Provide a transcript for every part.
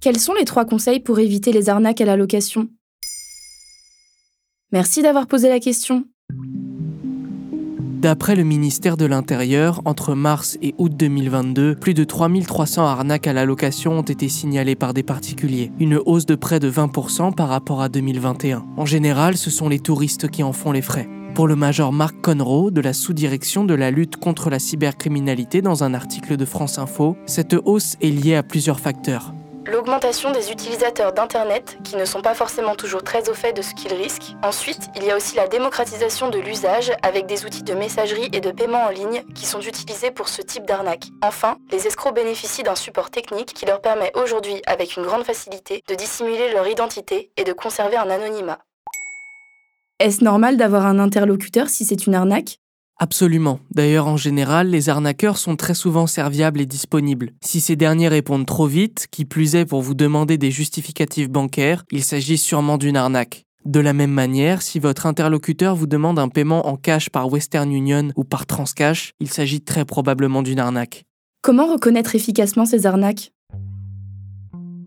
Quels sont les trois conseils pour éviter les arnaques à la location? Merci d'avoir posé la question. D'après le ministère de l'Intérieur, entre mars et août 2022, plus de 3300 arnaques à la location ont été signalées par des particuliers, une hausse de près de 20% par rapport à 2021. En général, ce sont les touristes qui en font les frais. Pour le major Marc Conroe de la sous-direction de la lutte contre la cybercriminalité dans un article de France Info, cette hausse est liée à plusieurs facteurs. L'augmentation des utilisateurs d'Internet qui ne sont pas forcément toujours très au fait de ce qu'ils risquent. Ensuite, il y a aussi la démocratisation de l'usage avec des outils de messagerie et de paiement en ligne qui sont utilisés pour ce type d'arnaque. Enfin, les escrocs bénéficient d'un support technique qui leur permet aujourd'hui, avec une grande facilité, de dissimuler leur identité et de conserver un anonymat. Est-ce normal d'avoir un interlocuteur si c'est une arnaque? Absolument. D'ailleurs, en général, les arnaqueurs sont très souvent serviables et disponibles. Si ces derniers répondent trop vite, qui plus est pour vous demander des justificatifs bancaires, il s'agit sûrement d'une arnaque. De la même manière, si votre interlocuteur vous demande un paiement en cash par Western Union ou par Transcash, il s'agit très probablement d'une arnaque. Comment reconnaître efficacement ces arnaques?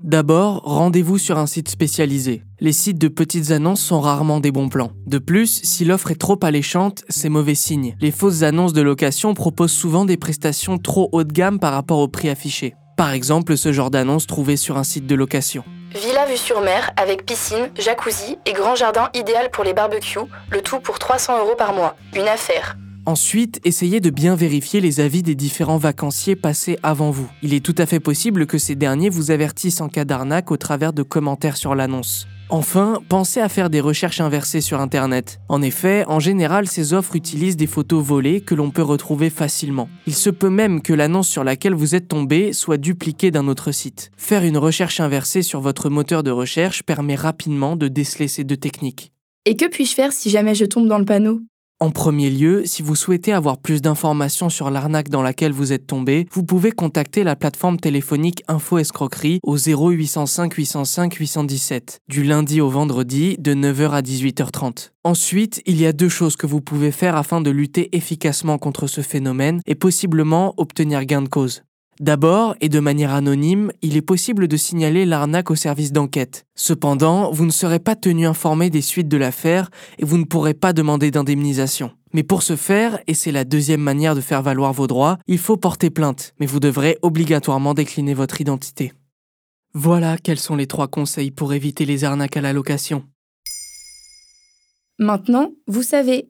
D'abord, rendez-vous sur un site spécialisé. Les sites de petites annonces sont rarement des bons plans. De plus, si l'offre est trop alléchante, c'est mauvais signe. Les fausses annonces de location proposent souvent des prestations trop haut de gamme par rapport au prix affiché. Par exemple, ce genre d'annonce trouvée sur un site de location. Villa vue sur mer avec piscine, jacuzzi et grand jardin idéal pour les barbecues, le tout pour 300 euros par mois. Une affaire. Ensuite, essayez de bien vérifier les avis des différents vacanciers passés avant vous. Il est tout à fait possible que ces derniers vous avertissent en cas d'arnaque au travers de commentaires sur l'annonce. Enfin, pensez à faire des recherches inversées sur Internet. En effet, en général, ces offres utilisent des photos volées que l'on peut retrouver facilement. Il se peut même que l'annonce sur laquelle vous êtes tombé soit dupliquée d'un autre site. Faire une recherche inversée sur votre moteur de recherche permet rapidement de déceler ces deux techniques. Et que puis-je faire si jamais je tombe dans le panneau? En premier lieu, si vous souhaitez avoir plus d'informations sur l'arnaque dans laquelle vous êtes tombé, vous pouvez contacter la plateforme téléphonique Info Escroquerie au 0805 805 817, du lundi au vendredi de 9h à 18h30. Ensuite, il y a deux choses que vous pouvez faire afin de lutter efficacement contre ce phénomène et possiblement obtenir gain de cause. D'abord, et de manière anonyme, il est possible de signaler l'arnaque au service d'enquête. Cependant, vous ne serez pas tenu informé des suites de l'affaire et vous ne pourrez pas demander d'indemnisation. Mais pour ce faire, et c'est la deuxième manière de faire valoir vos droits, il faut porter plainte, mais vous devrez obligatoirement décliner votre identité. Voilà quels sont les trois conseils pour éviter les arnaques à la location. Maintenant, vous savez,